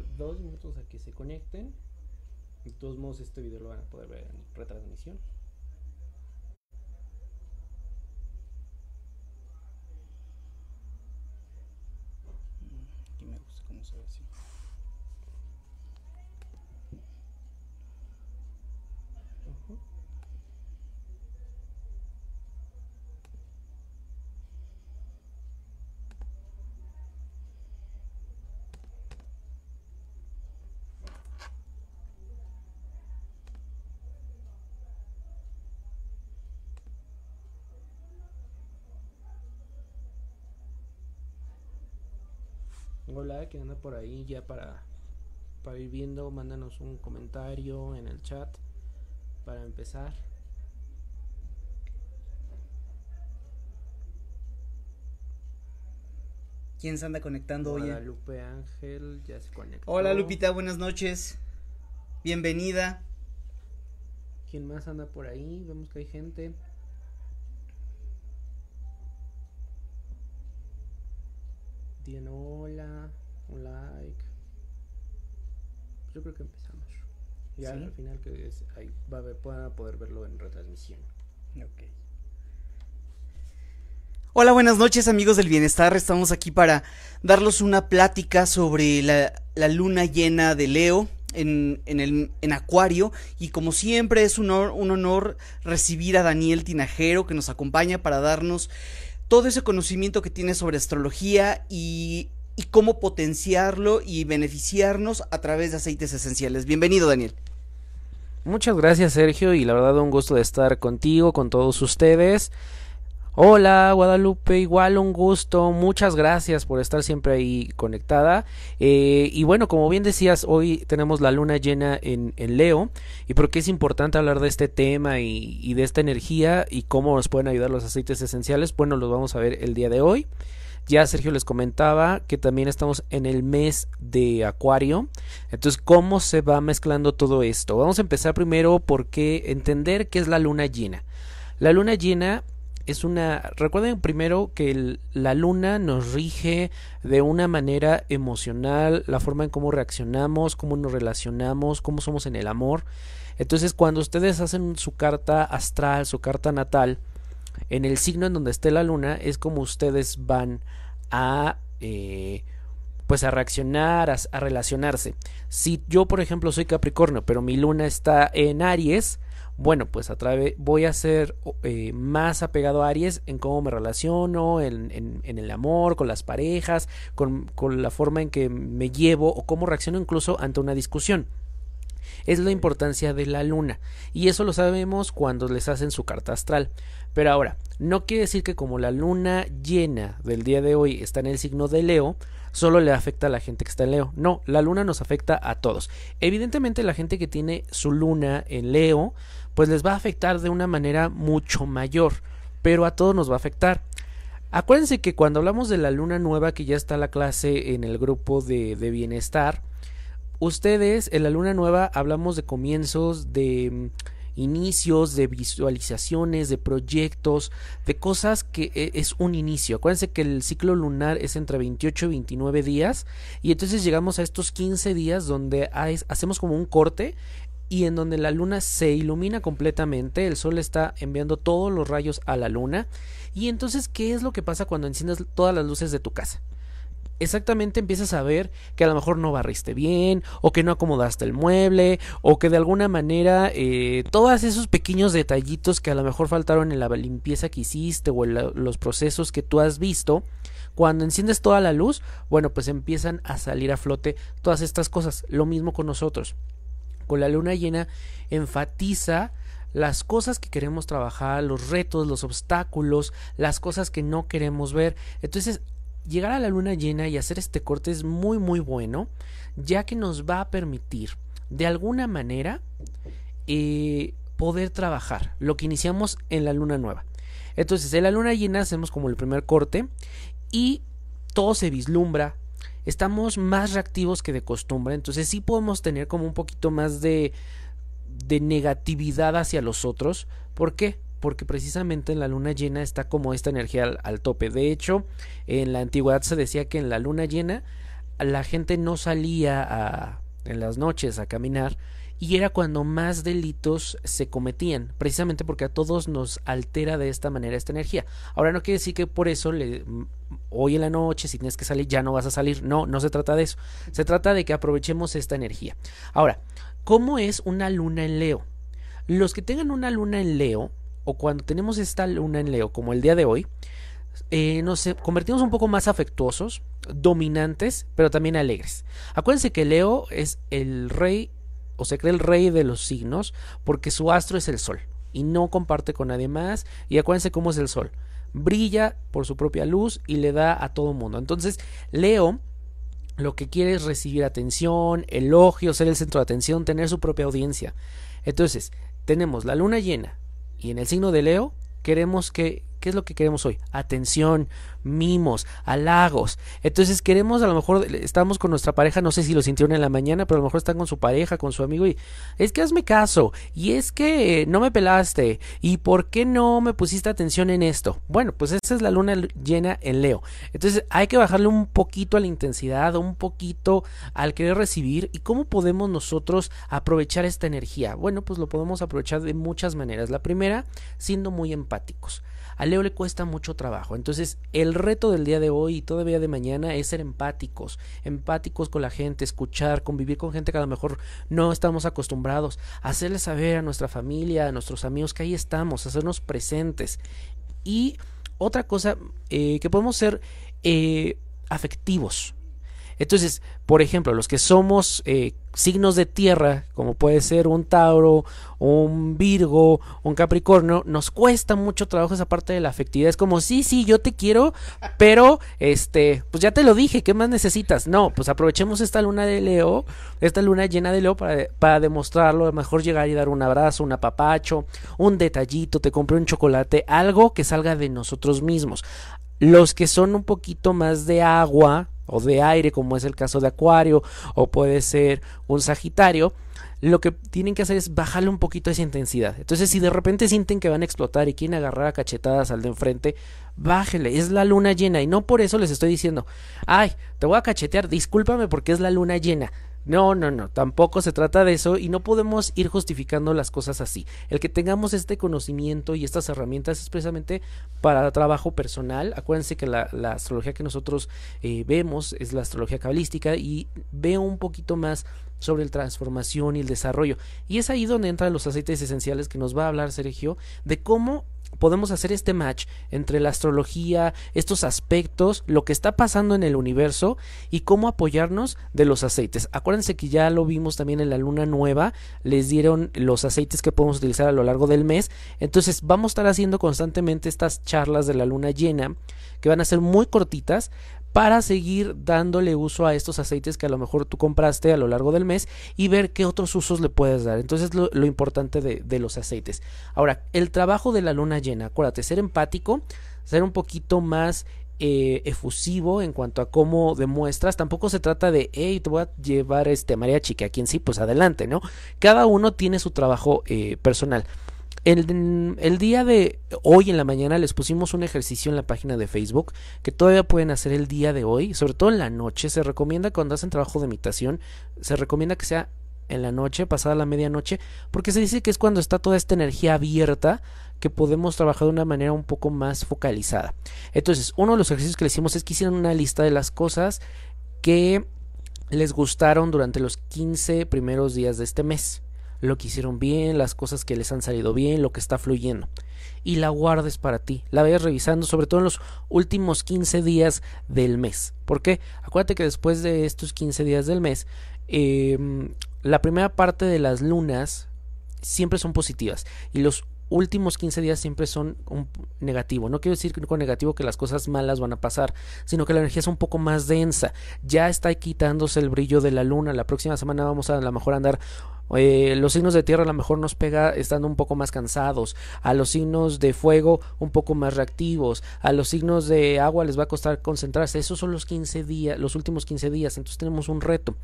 dos minutos a que se conecten. De todos modos, este video lo van a poder ver en retransmisión. Aquí me gusta cómo se ve así. Ujú. Hola, que anda por ahí ya para, para ir viendo, mándanos un comentario en el chat para empezar. ¿Quién se anda conectando hoy? Guadalupe Ángel ya se conectó. Hola Lupita, buenas noches. Bienvenida. ¿Quién más anda por ahí? Vemos que hay gente. Diana, hola. Un like. Yo creo que empezamos. Ya Sí. al final que es, ahí va a ver, van poder verlo en retransmisión. Ok. Hola, buenas noches amigos del bienestar. Estamos aquí para darlos una plática sobre la, la luna llena de Leo en, en, el, en Acuario. Y como siempre es un honor, un honor recibir a Daniel Tinajero que nos acompaña para darnos todo ese conocimiento que tiene sobre astrología y, y cómo potenciarlo y beneficiarnos a través de aceites esenciales. Bienvenido Daniel. Muchas gracias Sergio y la verdad un gusto de estar contigo, con todos ustedes. Hola Guadalupe, igual un gusto, muchas gracias por estar siempre ahí conectada. Eh, y bueno, como bien decías, hoy tenemos la luna llena en, Leo y por qué es importante hablar de este tema y, y de esta energía y cómo nos pueden ayudar los aceites esenciales, bueno, los vamos a ver el día de hoy. Ya Sergio les comentaba que también estamos en el mes de Acuario. Entonces, ¿cómo se va mezclando todo esto? Vamos a empezar primero por qué entender qué es la luna llena. La luna llena es una... Recuerden primero que la luna nos rige de una manera emocional, la forma en cómo reaccionamos, cómo nos relacionamos, cómo somos en el amor. Entonces, cuando ustedes hacen su carta astral, su carta natal, en el signo en donde esté la luna, es como ustedes van a... eh, pues a reaccionar, a, relacionarse. Si yo, por ejemplo, soy Capricornio, pero mi luna está en Aries, bueno, pues a través voy a ser eh, más apegado a Aries en cómo me relaciono, en, en- en el amor, con las parejas, con la forma en que me llevo o cómo reacciono incluso ante una discusión. Es la importancia de la luna. Y eso lo sabemos cuando les hacen su carta astral. Pero ahora, no quiere decir que como la luna llena del día de hoy está en el signo de Leo, solo le afecta a la gente que está en Leo. No, la luna nos afecta a todos. Evidentemente la gente que tiene su luna en Leo, pues les va a afectar de una manera mucho mayor, pero a todos nos va a afectar. Acuérdense que cuando hablamos de la luna nueva, que ya está la clase en el grupo de, de bienestar, ustedes en la luna nueva hablamos de comienzos, de mm, inicios, de visualizaciones, de proyectos, de cosas que eh, es un inicio. Acuérdense que el ciclo lunar es entre 28 y 29 días y entonces llegamos a estos 15 días donde hacemos como un corte y en donde la luna se ilumina completamente, el sol está enviando todos los rayos a la luna y entonces ¿qué es lo que pasa cuando enciendes todas las luces de tu casa? Exactamente empiezas a ver que a lo mejor no barriste bien, o que no acomodaste el mueble, o que de alguna manera eh, todos esos pequeños detallitos que a lo mejor faltaron en la limpieza que hiciste o en los procesos que tú has visto, cuando enciendes toda la luz, bueno, pues empiezan a salir a flote todas estas cosas. Lo mismo con nosotros. Con la luna llena enfatiza las cosas que queremos trabajar, los retos, los obstáculos, las cosas que no queremos ver. Entonces, llegar a la luna llena y hacer este corte es muy muy bueno, ya que nos va a permitir de alguna manera eh, poder trabajar lo que iniciamos en la luna nueva. Entonces, en la luna llena hacemos como el primer corte y todo se vislumbra. Estamos más reactivos que de costumbre, entonces sí podemos tener como un poquito más de, de negatividad hacia los otros. ¿Por qué? Porque precisamente en la luna llena está como esta energía al, al tope. De hecho, en la antigüedad se decía que en la luna llena la gente no salía a, en las noches a caminar y era cuando más delitos se cometían, precisamente porque a todos nos altera de esta manera esta energía. Ahora no quiere decir que por eso hoy en la noche, si tienes que salir, ya no vas a salir. No, no se trata de eso. Se trata de que aprovechemos esta energía. Ahora, ¿cómo es una luna en Leo? Los que tengan una luna en Leo, o cuando tenemos esta luna en Leo, como el día de hoy, eh, nos convertimos un poco más afectuosos, dominantes, pero también alegres. Acuérdense que Leo es el rey o se cree el rey de los signos porque su astro es el sol y no comparte con nadie más. Y acuérdense cómo es el sol. Brilla por su propia luz y le da a todo mundo. Entonces, Leo lo que quiere es recibir atención, elogio, ser el centro de atención, tener su propia audiencia. Entonces, tenemos la luna llena y en el signo de Leo queremos que ¿Qué es lo que queremos hoy? Atención, mimos, halagos. Entonces queremos, a lo mejor estamos con nuestra pareja, no sé si lo sintieron en la mañana, pero a lo mejor están con su pareja, con su amigo y es que hazme caso, y es que no me pelaste, y por qué no me pusiste atención en esto. Bueno, pues esa es la luna llena en Leo. Entonces hay que bajarle un poquito a la intensidad, un poquito al querer recibir, y cómo podemos nosotros aprovechar esta energía. Bueno, pues lo podemos aprovechar de muchas maneras. La primera, siendo muy empáticos. A Leo le cuesta mucho trabajo. Entonces, el reto del día de hoy y todavía de mañana es ser empáticos, empáticos con la gente, escuchar, convivir con gente que a lo mejor no estamos acostumbrados, hacerle saber a nuestra familia, a nuestros amigos que ahí estamos, hacernos presentes. Y otra cosa, eh, que podemos ser eh, afectivos. Entonces, por ejemplo, los que somos eh, signos de tierra, como puede ser un Tauro, un Virgo, un Capricornio, nos cuesta mucho trabajo esa parte de la afectividad. Es como, sí, sí, yo te quiero, pero, este, pues ya te lo dije, ¿qué más necesitas? No, pues aprovechemos esta luna de Leo, esta luna llena de Leo para, para demostrarlo, a lo mejor llegar y dar un abrazo, un apapacho, un detallito, te compré un chocolate, algo que salga de nosotros mismos. Los que son un poquito más de agua, o de aire, como es el caso de Acuario, o puede ser un Sagitario, lo que tienen que hacer es bajarle un poquito esa intensidad. Entonces, si de repente sienten que van a explotar y quieren agarrar a cachetadas al de enfrente, bájele, es la luna llena. Y no por eso les estoy diciendo, ay, te voy a cachetear, discúlpame porque es la luna llena. No, no, no, tampoco se trata de eso y no podemos ir justificando las cosas así. El que tengamos este conocimiento y estas herramientas es precisamente para trabajo personal. Acuérdense que la, astrología que nosotros eh, vemos es la astrología cabalística y veo un poquito más sobre la transformación y el desarrollo. Y es ahí donde entran los aceites esenciales que nos va a hablar Sergio de cómo podemos hacer este match entre la astrología, estos aspectos, lo que está pasando en el universo y cómo apoyarnos de los aceites. Acuérdense que ya lo vimos también en la luna nueva, les dieron los aceites que podemos utilizar a lo largo del mes. Entonces vamos a estar haciendo constantemente estas charlas de la luna llena que van a ser muy cortitas, para seguir dándole uso a estos aceites que a lo mejor tú compraste a lo largo del mes y ver qué otros usos le puedes dar. Entonces lo, lo importante de, los aceites. Ahora, el trabajo de la luna llena, acuérdate, ser empático, ser un poquito más eh, efusivo en cuanto a cómo demuestras. Tampoco se trata de, hey, te voy a llevar este mariachi, que aquí en sí, pues adelante, ¿no? Cada uno tiene su trabajo eh, personal. El, día de hoy en la mañana les pusimos un ejercicio en la página de Facebook que todavía pueden hacer el día de hoy, sobre todo en la noche. Se recomienda cuando hacen trabajo de imitación, se recomienda que sea en la noche, pasada la medianoche, porque se dice que es cuando está toda esta energía abierta que podemos trabajar de una manera un poco más focalizada. Entonces, uno de los ejercicios que le hicimos es que hicieran una lista de las cosas que les gustaron durante los 15 primeros días de este mes lo que hicieron bien, las cosas que les han salido bien, lo que está fluyendo. Y la guardes para ti, la vayas revisando, sobre todo en los últimos 15 días del mes. ¿Por qué? Acuérdate que después de estos 15 días del mes, em, la primera parte de las lunas siempre son positivas y los últimos 15 días siempre son un negativo. No quiero decir con negativo que las cosas malas van a pasar, sino que la energía es un poco más densa. Ya está quitándose el brillo de la luna. La próxima semana vamos a a lo mejor andar Eh, los signos de tierra a lo mejor nos pega estando un poco más cansados, a los signos de fuego un poco más reactivos, a los signos de agua les va a costar concentrarse. Esos son los 15 días, los últimos 15 días, entonces tenemos un reto.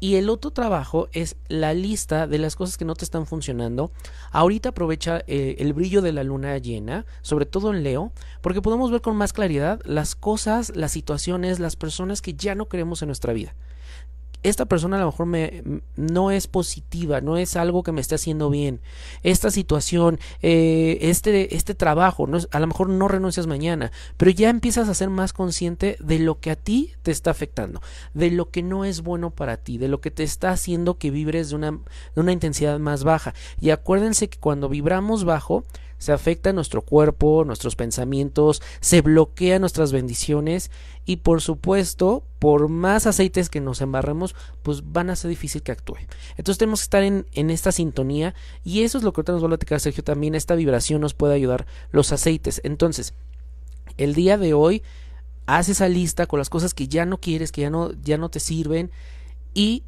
Y el otro trabajo es la lista de las cosas que no te están funcionando. Ahorita aprovecha eh, el brillo de la luna llena, sobre todo en Leo, porque podemos ver con más claridad las cosas, las situaciones, las personas que ya no queremos en nuestra vida esta persona a lo mejor me, no es positiva, no es algo que me esté haciendo bien. Esta situación, eh, este, este trabajo, no a lo mejor no renuncias mañana, pero ya empiezas a ser más consciente de lo que a ti te está afectando, de lo que no es bueno para ti, de lo que te está haciendo que vibres de una, de una intensidad más baja. Y acuérdense que cuando vibramos bajo, se afecta nuestro cuerpo, nuestros pensamientos, se bloquean nuestras bendiciones y por supuesto, por más aceites que nos embarremos, pues van a ser difícil que actúe. Entonces tenemos que estar en, en esta sintonía y eso es lo que ahorita nos va a platicar Sergio también, esta vibración nos puede ayudar los aceites. Entonces, el día de hoy, haz esa lista con las cosas que ya no quieres, que ya no, ya no te sirven y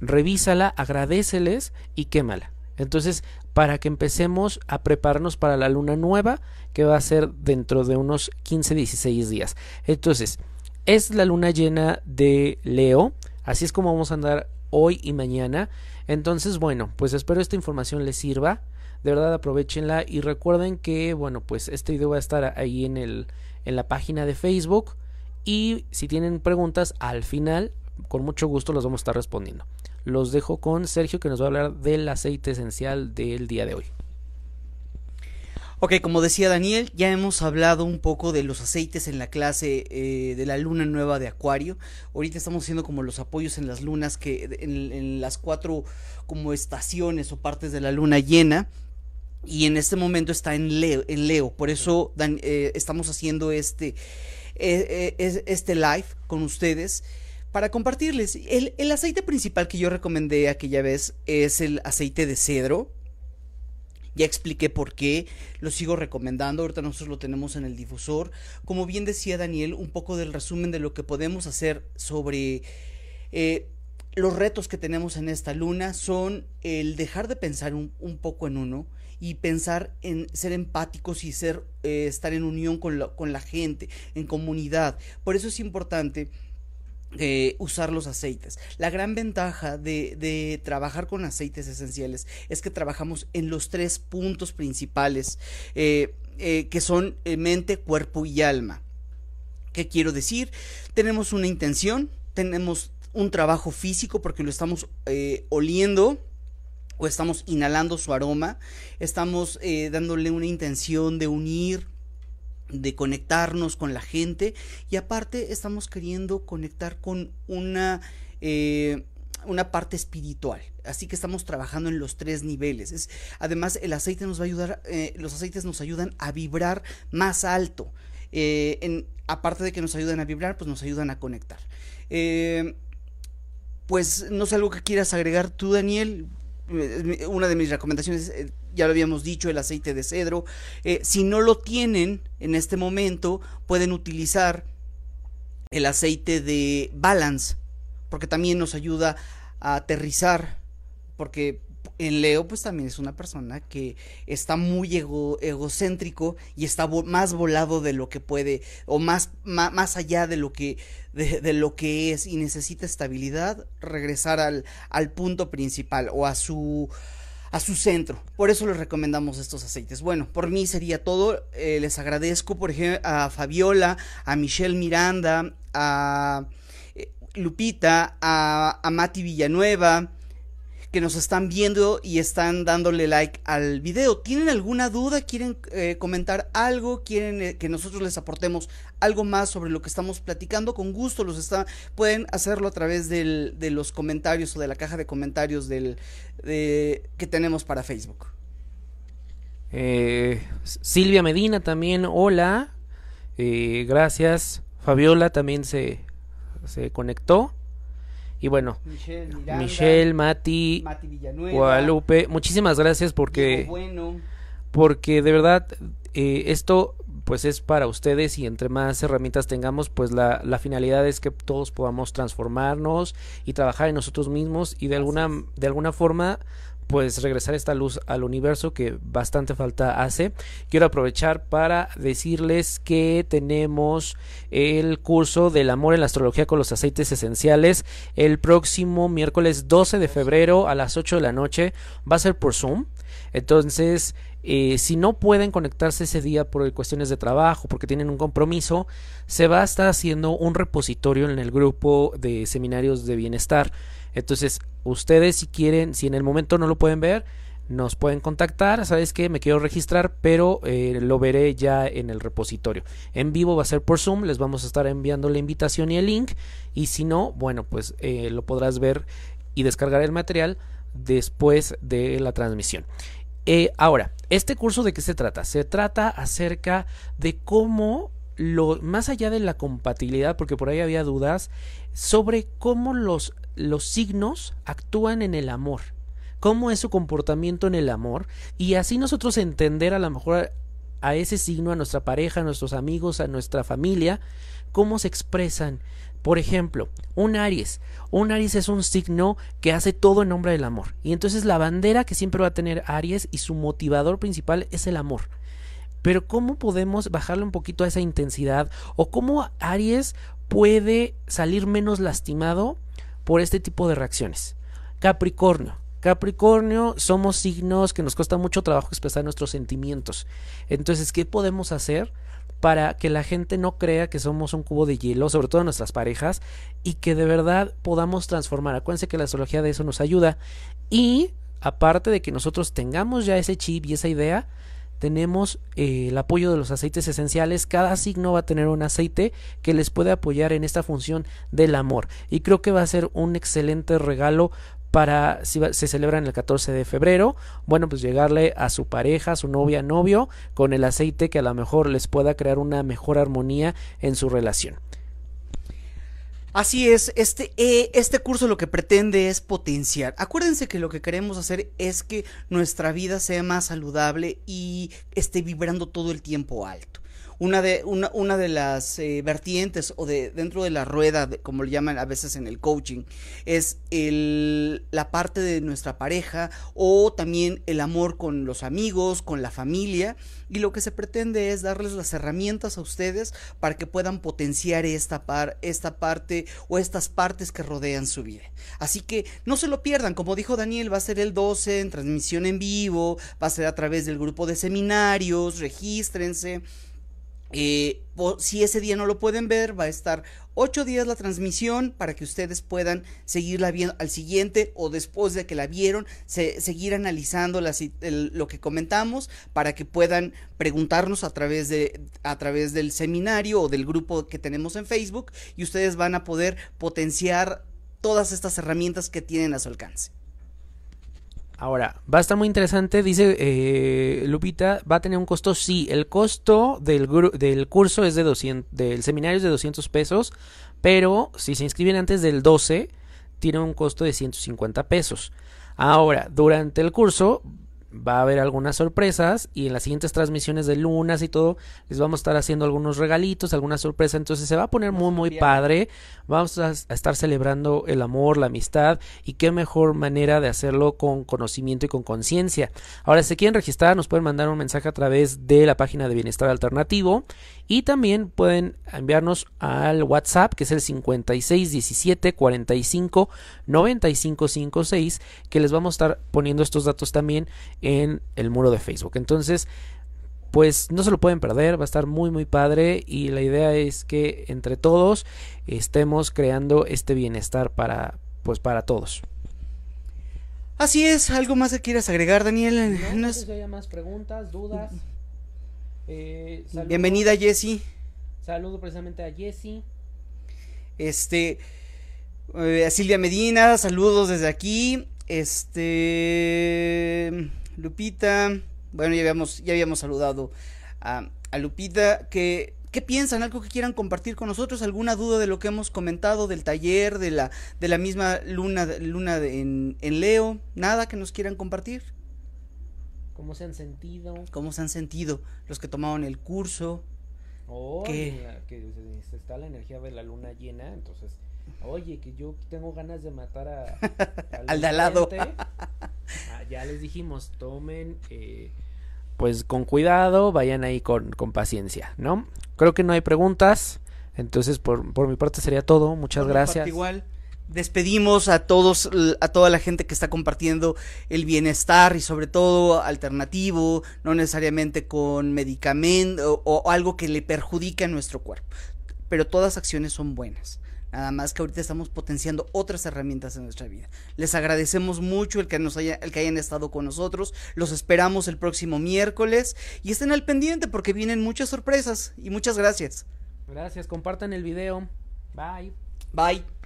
revísala, agradeceles y quémala. Entonces, para que empecemos a prepararnos para la luna nueva que va a ser dentro de unos 15-16 días. Entonces, es la luna llena de Leo, así es como vamos a andar hoy y mañana. Entonces, bueno, pues espero esta información les sirva. De verdad aprovechenla y recuerden que, bueno, pues este video va a estar ahí en el en la página de Facebook y si tienen preguntas al final con mucho gusto los vamos a estar respondiendo los dejo con Sergio que nos va a hablar del aceite esencial del día de hoy. Ok, como decía Daniel, ya hemos hablado un poco de los aceites en la clase eh, de la luna nueva de Acuario. Ahorita estamos haciendo como los apoyos en las lunas que en, las cuatro como estaciones o partes de la luna llena. Y en este momento está en Leo, en Leo. por eso eh, estamos haciendo este, eh, este live con ustedes para compartirles. El, aceite principal que yo recomendé aquella vez es el aceite de cedro. Ya expliqué por qué, lo sigo recomendando, ahorita nosotros lo tenemos en el difusor. Como bien decía Daniel, un poco del resumen de lo que podemos hacer sobre eh, los retos que tenemos en esta luna son el dejar de pensar un, poco en uno y pensar en ser empáticos y ser, eh, estar en unión con la, con la gente, en comunidad. Por eso es importante usar los aceites. La gran ventaja de, trabajar con aceites esenciales es que trabajamos en los tres puntos principales eh, eh, que son eh, mente, cuerpo y alma. ¿Qué quiero decir? Tenemos una intención, tenemos un trabajo físico porque lo estamos oliendo o estamos inhalando su aroma, estamos dándole una intención de unir de conectarnos con la gente. Y aparte estamos queriendo conectar con una eh, una parte espiritual. Así que estamos trabajando en los tres niveles. Es, además el aceite nos va a ayudar eh, los aceites nos ayudan a vibrar más alto. Eh, aparte de que nos ayudan a vibrar pues nos ayudan a conectar. Pues no sé algo que quieras agregar tú Daniel una de mis recomendaciones ya lo habíamos dicho, el aceite de cedro. Eh, si no lo tienen en este momento, pueden utilizar el aceite de balance, porque también nos ayuda a aterrizar, porque en Leo pues también es una persona que está muy egocéntrico y está más volado de lo que puede o más, más, allá de lo que de, lo que es y necesita estabilidad regresar al, al punto principal o a su a su centro. Por eso les recomendamos estos aceites. Bueno, por mí sería todo. Eh, les agradezco, por ejemplo, a Fabiola, a Michelle Miranda, a eh, Lupita, a Mati Villanueva, que nos están viendo y están dándole like al video. ¿Tienen alguna duda? ¿Quieren eh, comentar algo? ¿Quieren eh, que nosotros les aportemos algo más sobre lo que estamos platicando? Con gusto los está, pueden hacerlo a través del, de los comentarios o de la caja de comentarios del, que tenemos para Facebook. Eh, Silvia Medina también, hola. gracias. Fabiola también se, se conectó. Y bueno, Michelle, Mati, Guadalupe, muchísimas gracias porque, porque de verdad eh, esto pues es para ustedes y entre más herramientas tengamos, pues la, la, finalidad es que todos podamos transformarnos y trabajar en nosotros mismos y de alguna, de alguna forma pues regresar esta luz al universo que bastante falta hace. Quiero aprovechar para decirles que tenemos el curso del amor en la astrología con los aceites esenciales el próximo miércoles 12 de febrero a las 8 de la noche. Va a ser por Zoom. Entonces, eh, si no pueden conectarse ese día por cuestiones de trabajo, porque tienen un compromiso, se va a estar haciendo un repositorio en el grupo de seminarios de bienestar. Entonces, ustedes si quieren, si en el momento no lo pueden ver, nos pueden contactar, sabes que me quiero registrar, pero eh, lo veré ya en el repositorio. En vivo va a ser por Zoom, les vamos a estar enviando la invitación y el link, y si no, bueno, pues eh, lo podrás ver y descargar el material después de la transmisión. Eh, ahora, ¿este curso de qué se trata? Se trata acerca de cómo lo, más allá de la compatibilidad, porque por ahí había dudas, sobre cómo los los signos actúan en el amor, cómo es su comportamiento en el amor y así nosotros entender a lo mejor a ese signo, a nuestra pareja, a nuestros amigos, a nuestra familia, cómo se expresan. Por ejemplo, un Aries. Un Aries es un signo que hace todo en nombre del amor. Y entonces la bandera que siempre va a tener Aries y su motivador principal es el amor. Pero ¿cómo podemos bajarle un poquito a esa intensidad? ¿O cómo Aries puede salir menos lastimado por este tipo de reacciones. Capricornio. Capricornio somos signos que nos cuesta mucho trabajo expresar nuestros sentimientos. Entonces, ¿qué podemos hacer para que la gente no crea que somos un cubo de hielo, sobre todo nuestras parejas, y que de verdad podamos transformar? Acuérdense que la astrología de eso nos ayuda. Y aparte de que nosotros tengamos ya ese chip y esa idea, tenemos eh, el apoyo de los aceites esenciales. Cada signo va a tener un aceite que les puede apoyar en esta función del amor. Y creo que va a ser un excelente regalo para si se celebra en el 14 de febrero, bueno, pues llegarle a su pareja, a su novia, novio, con el aceite que a lo mejor les pueda crear una mejor armonía en su relación. Así es, este, eh, este curso lo que pretende es potenciar. Acuérdense que lo que queremos hacer es que nuestra vida sea más saludable y esté vibrando todo el tiempo alto una de, una, una de las eh, vertientes o de dentro de la rueda, como le llaman a veces en el coaching, es el, la parte de nuestra pareja o también el amor con los amigos, con la familia. Y lo que se pretende es darles las herramientas a ustedes para que puedan potenciar esta, par, esta parte o estas partes que rodean su vida. Así que no se lo pierdan, como dijo Daniel, va a ser el 12 en transmisión en vivo, va a ser a través del grupo de seminarios, regístrense. Eh, si ese día no lo pueden ver, va a estar ocho días la transmisión para que ustedes puedan seguirla viendo al siguiente o después de que la vieron, seguir analizando lo que comentamos para que puedan preguntarnos a través, de, a través del seminario o del grupo que tenemos en Facebook y ustedes van a poder potenciar todas estas herramientas que tienen a su alcance. Ahora, va a estar muy interesante, dice eh, Lupita, va a tener un costo, sí, el costo del, del curso es de 200, del seminario es de 200 pesos, pero si se inscriben antes del 12, tiene un costo de 150 pesos. Ahora, durante el curso va a haber algunas sorpresas y en las siguientes transmisiones de lunas y todo les vamos a estar haciendo algunos regalitos, alguna sorpresa, entonces se va a poner muy muy padre, vamos a, estar celebrando el amor, la amistad y qué mejor manera de hacerlo con conocimiento y con conciencia. Ahora si se quieren registrar nos pueden mandar un mensaje a través de la página de Bienestar Alternativo y también pueden enviarnos al WhatsApp que es el 5617 45 95 56 que les vamos a estar poniendo estos datos también en el muro de Facebook. Entonces, pues no se lo pueden perder, va a estar muy muy padre y la idea es que entre todos estemos creando este bienestar para pues para todos. Así es, algo más que quieras agregar, Daniel. No, sé si haya más preguntas, dudas. Eh, Bienvenida, Jessie. Saludo precisamente a Jessie. Este, eh, a Silvia Medina, saludos desde aquí. Este, Lupita, bueno, ya habíamos, ya habíamos saludado a, Lupita, que ¿Qué piensan? ¿Algo que quieran compartir con nosotros? ¿Alguna duda de lo que hemos comentado del taller, de la, de la misma luna, luna en, en, Leo? ¿Nada que nos quieran compartir? ¿Cómo se han sentido? ¿Cómo se han sentido los que tomaron el curso? Oh, que está la energía de la luna llena, entonces, oye, que yo tengo ganas de matar a, Al de al lado. Ah, ya les dijimos, tomen, eh, pues con cuidado, vayan ahí con, con paciencia, ¿no? Creo que no hay preguntas, entonces por, por mi parte sería todo, muchas Por gracias. Igual. Despedimos a todos, a toda la gente que está compartiendo el bienestar y sobre todo alternativo, no necesariamente con medicamento o, o algo que le perjudique a nuestro cuerpo. Pero todas acciones son buenas. Nada más que ahorita estamos potenciando otras herramientas en nuestra vida. Les agradecemos mucho el que nos haya, el que hayan estado con nosotros. Los esperamos el próximo miércoles y estén al pendiente porque vienen muchas sorpresas y muchas gracias. Gracias, compartan el video. Bye. Bye.